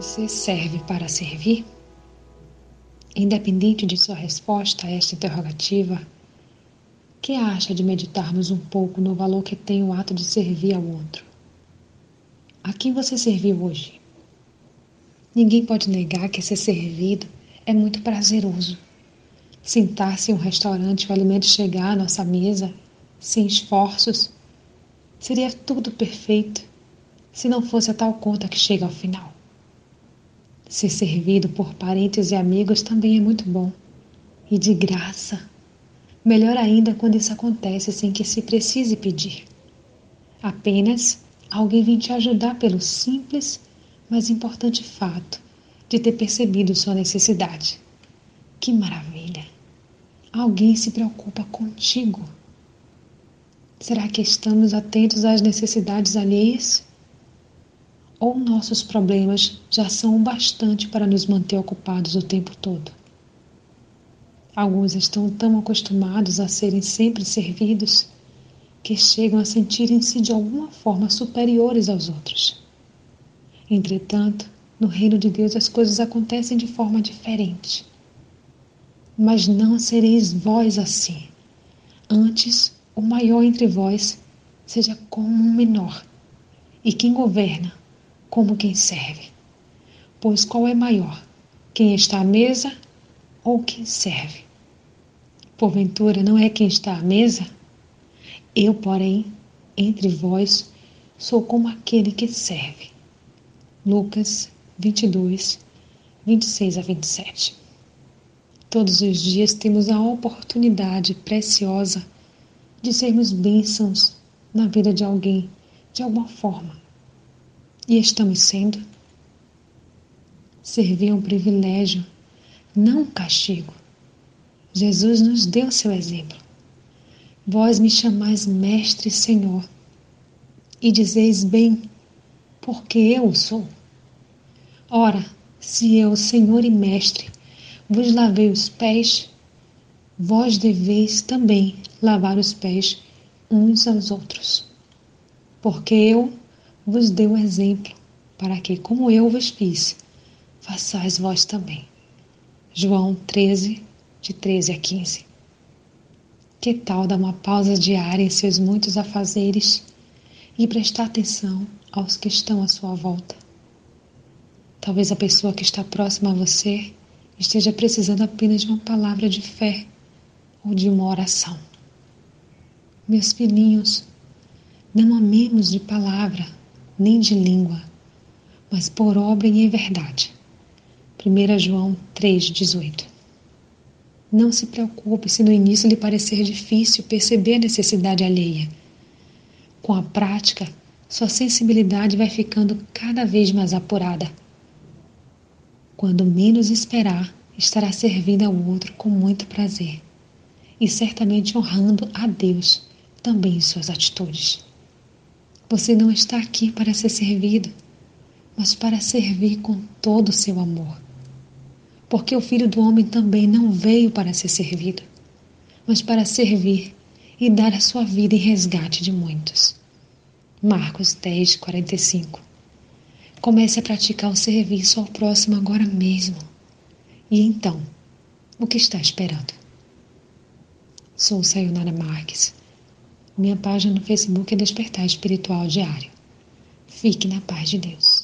Você serve para servir? Independente de sua resposta a esta interrogativa, que acha de meditarmos um pouco no valor que tem o ato de servir ao outro? A quem você serviu hoje? Ninguém pode negar que ser servido é muito prazeroso. Sentar-se em um restaurante e o alimento chegar à nossa mesa, sem esforços, seria tudo perfeito se não fosse a tal conta que chega ao final. Ser servido por parentes e amigos também é muito bom. E de graça. Melhor ainda quando isso acontece sem que se precise pedir. Apenas alguém vem te ajudar pelo simples, mas importante fato de ter percebido sua necessidade. Que maravilha! Alguém se preocupa contigo. Será que estamos atentos às necessidades alheias? Ou nossos problemas já são o bastante para nos manter ocupados o tempo todo. Alguns estão tão acostumados a serem sempre servidos que chegam a sentirem-se de alguma forma superiores aos outros. Entretanto, no reino de Deus as coisas acontecem de forma diferente. Mas não sereis vós assim. Antes, o maior entre vós seja como um menor, e quem governa como quem serve. Pois qual é maior, quem está à mesa ou quem serve? Porventura não é quem está à mesa? Eu, porém, entre vós, sou como aquele que serve. Lucas 22, 26 a 27. Todos os dias temos a oportunidade preciosa de sermos bênçãos na vida de alguém, de alguma forma. E estamos sendo. Servir é um privilégio, não um castigo. Jesus nos deu seu exemplo. Vós me chamais Mestre e Senhor, e dizeis bem, porque eu sou. Ora, se eu, Senhor e Mestre, vos lavei os pés, vós deveis também lavar os pés uns aos outros. Porque eu, vos deu exemplo, para que, como eu vos fiz, façais vós também. João 13, de 13 a 15. Que tal dar uma pausa diária em seus muitos afazeres e prestar atenção aos que estão à sua volta? Talvez a pessoa que está próxima a você esteja precisando apenas de uma palavra de fé ou de uma oração. Meus filhinhos, não amemos de palavra, nem de língua, mas por obra e em verdade. 1 João 3,18 Não se preocupe se no início lhe parecer difícil perceber a necessidade alheia. Com a prática, sua sensibilidade vai ficando cada vez mais apurada. Quando menos esperar, estará servindo ao outro com muito prazer e certamente honrando a Deus também em suas atitudes. Você não está aqui para ser servido, mas para servir com todo o seu amor. Porque o Filho do Homem também não veio para ser servido, mas para servir e dar a sua vida em resgate de muitos. Marcos 10, 45. Comece a praticar o serviço ao próximo agora mesmo. E então, o que está esperando? Sou Sayonara Marques minha página no Facebook é Despertar Espiritual Diário. Fique na paz de Deus.